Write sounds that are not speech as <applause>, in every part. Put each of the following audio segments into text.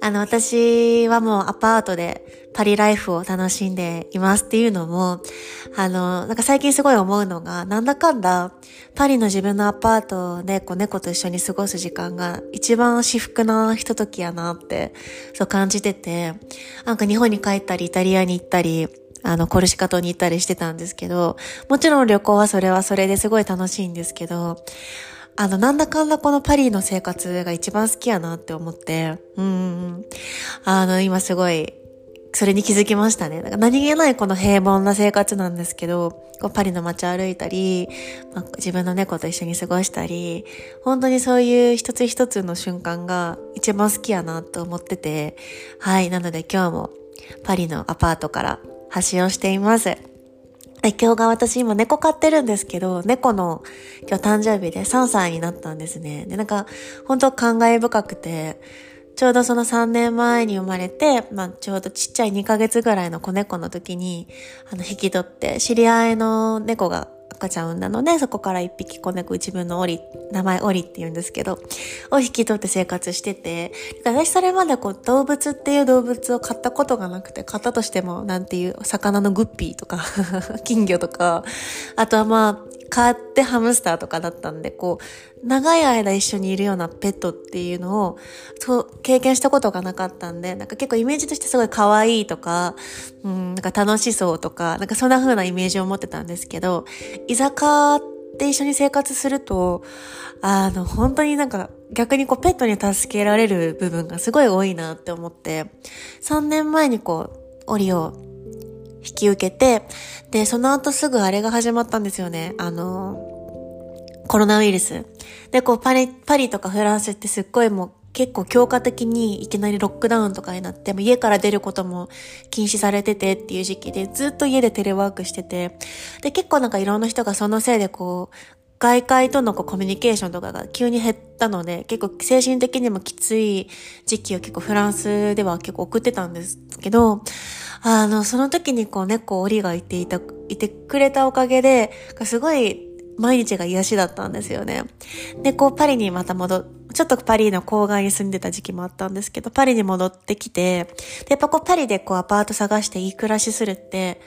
あの、私はもうアパートでパリライフを楽しんでいますっていうのも、あの、なんか最近すごい思うのが、なんだかんだ、パリの自分のアパートでこう猫と一緒に過ごす時間が一番至福なひとときやなって、そう感じてて、なんか日本に帰ったり、イタリアに行ったり、あの、コルシカ島に行ったりしてたんですけど、もちろん旅行はそれはそれですごい楽しいんですけど、あの、なんだかんだこのパリの生活が一番好きやなって思って、うん。あの、今すごい、それに気づきましたね。なんか何気ないこの平凡な生活なんですけど、こうパリの街歩いたり、まあ、自分の猫と一緒に過ごしたり、本当にそういう一つ一つの瞬間が一番好きやなと思ってて、はい。なので今日もパリのアパートから発信をしています。今日が私今猫飼ってるんですけど、猫の今日誕生日で3歳になったんですね。で、なんか本当感慨深くて、ちょうどその3年前に生まれて、まあちょうどちっちゃい2ヶ月ぐらいの子猫の時に、あの引き取って、知り合いの猫が赤ちゃん産んだので、そこから一匹子猫自分のオリ、名前オリって言うんですけど、を引き取って生活してて、私それまでこう動物っていう動物を飼ったことがなくて、飼ったとしてもなんていう魚のグッピーとか <laughs> 金魚とか、あとはまあ、飼ってハムスターとかだったんで、こう、長い間一緒にいるようなペットっていうのを、そう、経験したことがなかったんで、なんか結構イメージとしてすごい可愛いとか、うん、なんか楽しそうとか、なんかそんな風なイメージを持ってたんですけど、居酒屋って一緒に生活すると、あの、本当になんか逆にこうペットに助けられる部分がすごい多いなって思って、3年前にこう、オリを引き受けて、で、その後すぐあれが始まったんですよね。あの、コロナウイルス。で、こう、パリ、パリとかフランスってすっごいもう結構強化的にいきなりロックダウンとかになって、も家から出ることも禁止されててっていう時期で、ずっと家でテレワークしてて、で、結構なんかいろんな人がそのせいでこう、外界とのこうコミュニケーションとかが急に減ったので、結構精神的にもきつい時期を結構フランスでは結構送ってたんですけど、あの、その時にこう猫、オリがいていた、いてくれたおかげで、すごい毎日が癒しだったんですよね。で、こうパリにまた戻、ちょっとパリの郊外に住んでた時期もあったんですけど、パリに戻ってきて、で、やっぱこうパリでこうアパート探していい暮らしするって、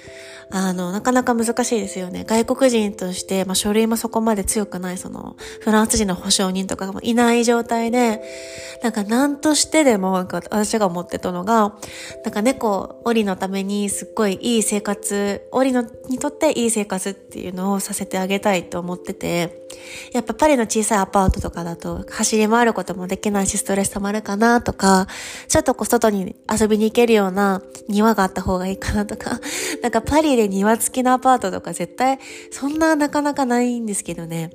あの、なかなか難しいですよね。外国人として、まあ書類もそこまで強くない、その、フランス人の保証人とかもいない状態で、なんか何としてでも、なんか私が思ってたのが、なんか猫、オリのためにすっごいいい生活、オリのにとっていい生活っていうのをさせてあげたいと思ってて、やっぱパリの小さいアパートとかだと走り回ることもできないしストレス溜まるかなとか、ちょっとこう外に遊びに行けるような庭があった方がいいかなとか、<laughs> なんかパリで庭付きのアパートとか絶対そんななかなかないんですけどね。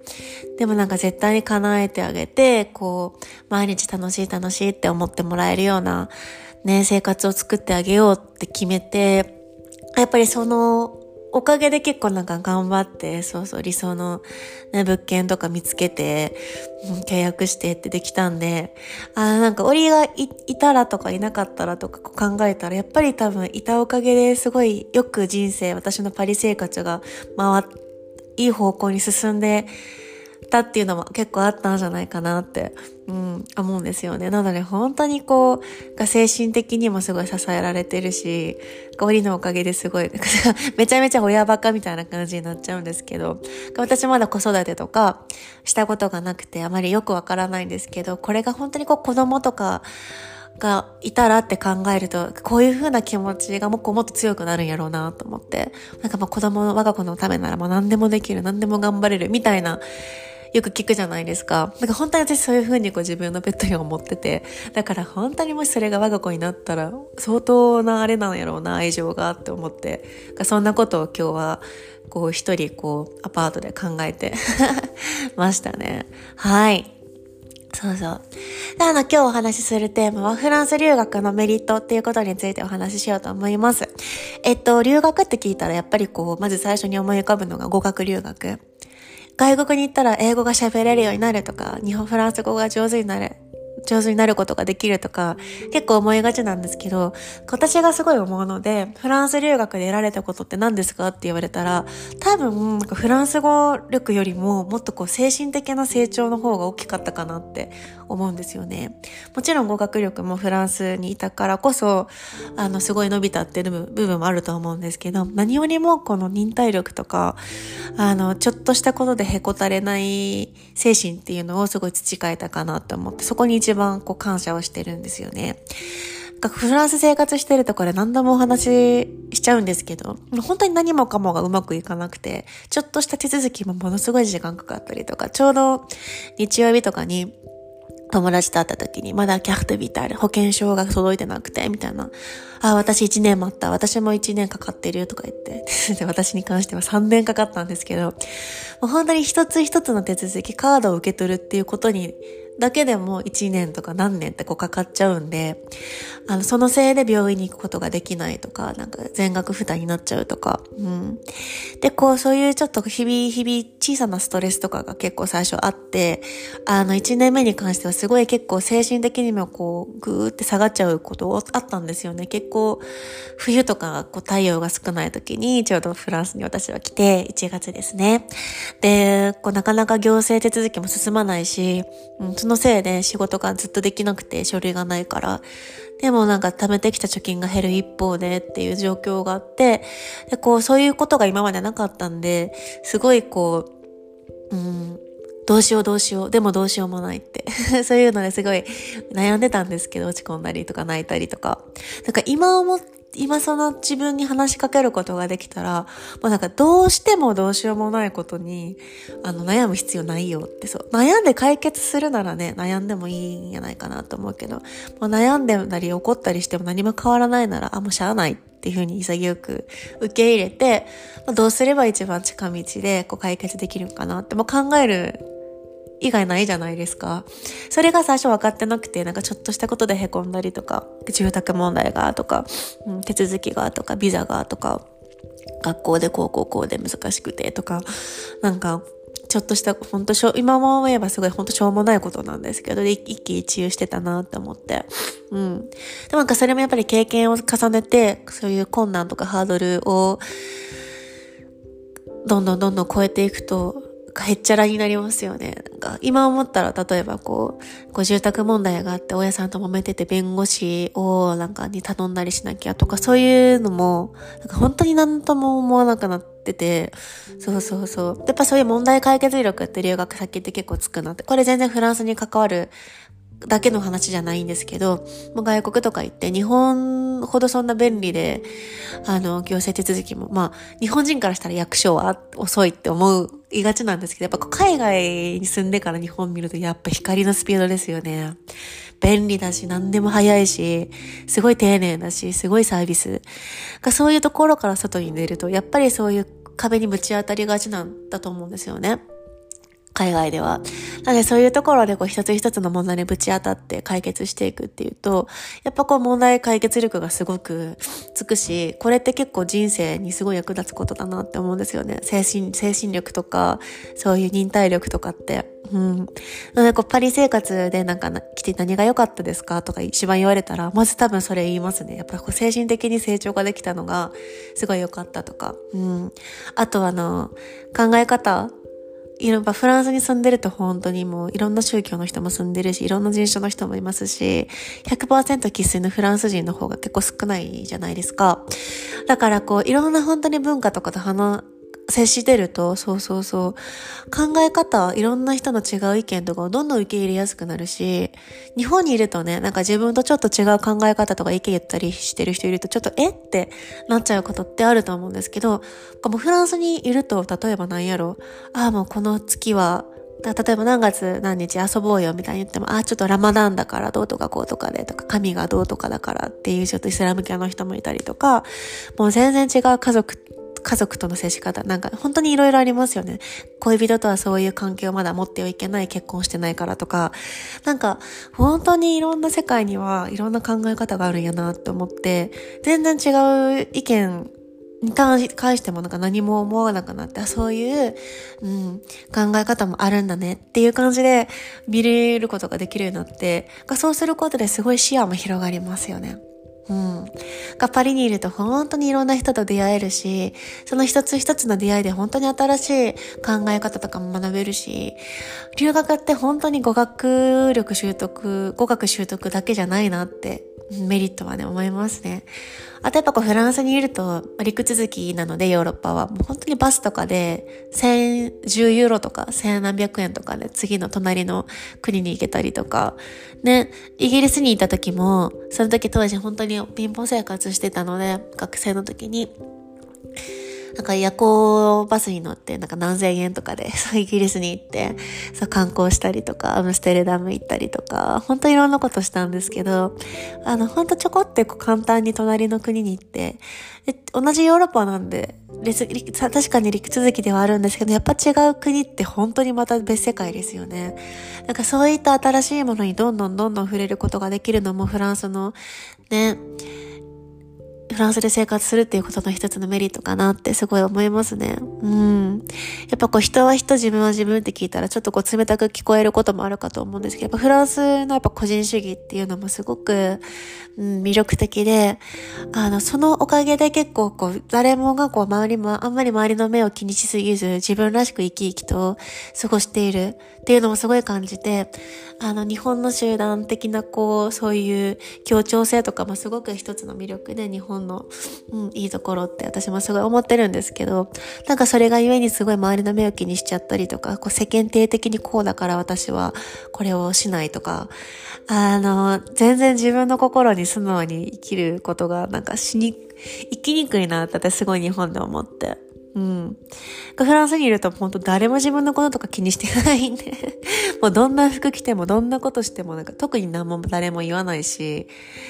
でもなんか絶対に叶えてあげて、こう、毎日楽しい楽しいって思ってもらえるようなね、生活を作ってあげようって決めて、やっぱりそのおかげで結構なんか頑張って、そうそう理想の、ね、物件とか見つけて、契約してってできたんで、あなんか折がいいたらとかいなかったらとか考えたら、やっぱり多分いたおかげですごいよく人生、私のパリ生活が回っ、いい方向に進んで、たっていうのも結構あったんじゃないかなって、うん、思うんですよね。なので本当にこう、精神的にもすごい支えられてるし、りのおかげですごい、<laughs> めちゃめちゃ親バカみたいな感じになっちゃうんですけど、私まだ子育てとかしたことがなくてあまりよくわからないんですけど、これが本当にこう子供とか、がいたらって考えると、こういう風な気持ちがもっともっと強くなるんやろうなと思って、なんかまあ子供の我が子のためならもう何でもできる、何でも頑張れるみたいなよく聞くじゃないですか。なんか本当に私そういう風にこう自分のペットに思ってて、だから本当にもしそれが我が子になったら、相当なあれなんやろうな、愛情がって思って、そんなことを今日は、こう一人こうアパートで考えて <laughs> ましたね。はい。そうそう。で、あの、今日お話しするテーマは、フランス留学のメリットっていうことについてお話ししようと思います。えっと、留学って聞いたら、やっぱりこう、まず最初に思い浮かぶのが語学留学。外国に行ったら英語が喋れるようになるとか、日本フランス語が上手になる。上手になることができるとか、結構思いがちなんですけど、私がすごい思うので、フランス留学で得られたことって何ですかって言われたら、多分、フランス語力よりももっとこう精神的な成長の方が大きかったかなって思うんですよね。もちろん語学力もフランスにいたからこそ、あの、すごい伸びたっていう部分もあると思うんですけど、何よりもこの忍耐力とか、あの、ちょっとしたことでへこたれない精神っていうのをすごい培えたかなと思って、そこに一一番こう感謝をしてるんですよね。フランス生活してるところで何度もお話ししちゃうんですけど、本当に何もかもがうまくいかなくて、ちょっとした手続きもものすごい時間かかったりとか、ちょうど日曜日とかに友達と会った時に、まだキャフトビタール、保険証が届いてなくて、みたいな。あ、私1年待った。私も1年かかってるとか言って。<laughs> 私に関しては3年かかったんですけど、もう本当に一つ一つの手続き、カードを受け取るっていうことにだけでも1年とか何年ってこうかかっちゃうんで、あの、そのせいで病院に行くことができないとか、なんか全額負担になっちゃうとか、うん。で、こう、そういうちょっと日々、日々小さなストレスとかが結構最初あって、あの、1年目に関してはすごい結構精神的にもこう、ぐーって下がっちゃうことあったんですよね。結構、冬とかこう太陽が少ない時に、ちょうどフランスに私は来て、1月ですね。で、こう、なかなか行政手続きも進まないし、うん、のせいで仕事がずっとできなくて書類がないから、でもなんか貯めてきた貯金が減る一方でっていう状況があって、で、こう、そういうことが今までなかったんで、すごいこう、うん、どうしようどうしよう、でもどうしようもないって。<laughs> そういうのですごい悩んでたんですけど、落ち込んだりとか泣いたりとか。なんか今思っ今その自分に話しかけることができたら、もうなんかどうしてもどうしようもないことに、あの悩む必要ないよってそう。悩んで解決するならね、悩んでもいいんじゃないかなと思うけど、もう悩んでたり怒ったりしても何も変わらないなら、あ、もうしゃあないっていうふうに潔く受け入れて、どうすれば一番近道でこう解決できるかなってもう考える以外ないじゃないですか。それが最初分かってなくて、なんかちょっとしたことで凹んだりとか、住宅問題がとか、うん、手続きがとか、ビザがとか、学校でこうこうこうで難しくてとか、なんか、ちょっとした、本当しょ、今も思えばすごい本当しょうもないことなんですけど、一喜一憂してたなって思って。うん。でもなんかそれもやっぱり経験を重ねて、そういう困難とかハードルを、どんどんどんどん超えていくと、かへっちゃらになりますよね。なんか今思ったら、例えばこう、こう住宅問題があって、親さんと揉めてて弁護士をなんかに頼んだりしなきゃとか、そういうのも、なんか本当に何とも思わなくなってて、そうそうそう。やっぱそういう問題解決力って留学先って結構つくなって。これ全然フランスに関わるだけの話じゃないんですけど、もう外国とか行って日本ほどそんな便利で、あの、行政手続きも、まあ、日本人からしたら役所は遅いって思う、いがちなんですけど、やっぱ海外に住んでから日本見るとやっぱ光のスピードですよね。便利だし、何でも早いし、すごい丁寧だし、すごいサービス。そういうところから外に出ると、やっぱりそういう壁にぶち当たりがちなんだと思うんですよね。海外では。なのでそういうところでこう一つ一つの問題にぶち当たって解決していくっていうと、やっぱこう問題解決力がすごくつくし、これって結構人生にすごい役立つことだなって思うんですよね。精神、精神力とか、そういう忍耐力とかって。うん。なのでこうパリ生活でなんか来て何が良かったですか？とか一番言われたら、まず多分それ言いますね。やっぱこう精神的に成長ができたのがすごい良かったとか。うん。あとあの、考え方いろんなフランスに住んでると本当にもういろんな宗教の人も住んでるし、いろんな人種の人もいますし、100%生粋のフランス人の方が結構少ないじゃないですか。だからこう、いろんな本当に文化とかと話、接してると、そうそうそう、考え方、いろんな人の違う意見とかをどんどん受け入れやすくなるし、日本にいるとね、なんか自分とちょっと違う考え方とか意見言ったりしてる人いると、ちょっとえ？ってなっちゃうことってあると思うんですけど、もうフランスにいると、例えば何やろ、ああ、もうこの月は、例えば何月何日遊ぼうよみたいに言っても、あ、ちょっとラマダンだからどうとかこうとかでとか、神がどうとかだからっていうちょっとイスラム系の人もいたりとか、もう全然違う家族家族との接し方、なんか本当に色々ありますよね。恋人とはそういう関係をまだ持ってはいけない、結婚してないからとか、なんか本当にいろんな世界にはいろんな考え方があるんやなって思って、全然違う意見に関してもなんか何も思わなくなって、そういう、うん、考え方もあるんだねっていう感じで見れることができるようになって、そうすることですごい視野も広がりますよね。うん。がパリにいると本当にいろんな人と出会えるし、その一つ一つの出会いで本当に新しい考え方とかも学べるし、留学って本当に語学力習得、語学習得だけじゃないなってメリットはね、思いますね。あとやっぱこうフランスにいると、陸続きなのでヨーロッパは、もう本当にバスとかで、1010ユーロとか千何百円とかで次の隣の国に行けたりとか、ね、イギリスにいた時も、その時当時本当に貧乏生活してたので、学生の時に、なんか夜行バスに乗って、なんか何千円とかで、そうイギリスに行って、そう観光したりとか、アムステルダム行ったりとか、本当いろんなことしたんですけど、あの、本当ちょこってこう簡単に隣の国に行って、同じヨーロッパなんで、確かに陸続きではあるんですけど、やっぱ違う国って本当にまた別世界ですよね。なんかそういった新しいものにどんどんどんどん触れることができるのもフランスのね、フランスで生活するっていうことの一つのメリットかなってすごい思いますね。うん。やっぱこう人は人自分は自分って聞いたらちょっとこう冷たく聞こえることもあるかと思うんですけど、やっぱフランスのやっぱ個人主義っていうのもすごく、うん、魅力的で、あの、そのおかげで結構こう誰もがこう周りもあんまり周りの目を気にしすぎず自分らしく生き生きと過ごしているっていうのもすごい感じて、あの日本の集団的なこうそういう協調性とかもすごく一つの魅力で日本本の、うん、いいところって私もすごい思ってるんですけど、なんかそれがゆえにすごい周りの目を気にしちゃったりとか、こう世間体的にこうだから私はこれをしないとか、あの、全然自分の心に素直に生きることがなんかしに、生きにくいなってすごい日本で思って。うん。フランスにいると本当誰も自分のこととか気にしてないんで。<laughs> もうどんな服着てもどんなことしてもなんか特に何も誰も言わないし、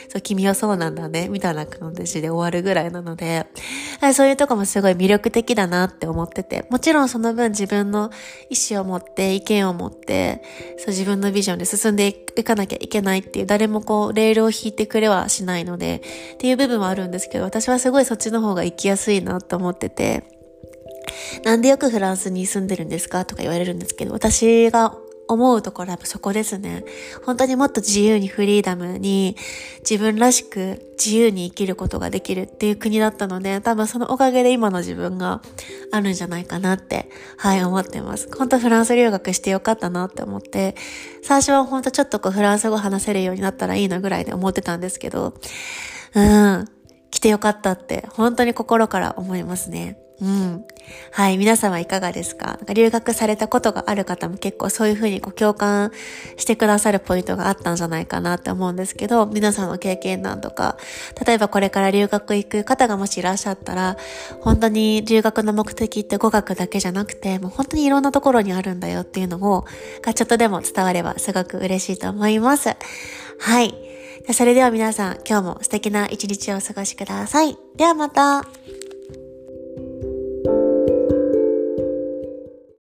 そう、君はそうなんだね、みたいな感じで終わるぐらいなので、はいそういうとこもすごい魅力的だなって思ってて、もちろんその分自分の意思を持って意見を持って、そう自分のビジョンで進んでいかなきゃいけないっていう誰もこうレールを引いてくれはしないので、っていう部分はあるんですけど、私はすごいそっちの方が生きやすいなと思ってて、なんでよくフランスに住んでるんですか？とか言われるんですけど、私が思うところはやっぱそこですね。本当にもっと自由にフリーダムに自分らしく自由に生きることができるっていう国だったので、多分そのおかげで今の自分があるんじゃないかなって、はい、思ってます。本当フランス留学してよかったなって思って、最初は本当ちょっとこうフランス語話せるようになったらいいなぐらいで思ってたんですけど、うん、来てよかったって本当に心から思いますね。うん。はい。皆様いかがですか？留学されたことがある方も結構そういうふうにご共感してくださるポイントがあったんじゃないかなって思うんですけど、皆さんの経験談とか、例えばこれから留学行く方がもしいらっしゃったら、本当に留学の目的って語学だけじゃなくて、もう本当にいろんなところにあるんだよっていうのを、がちょっとでも伝わればすごく嬉しいと思います。はい。それでは皆さん、今日も素敵な一日をお過ごしください。ではまた。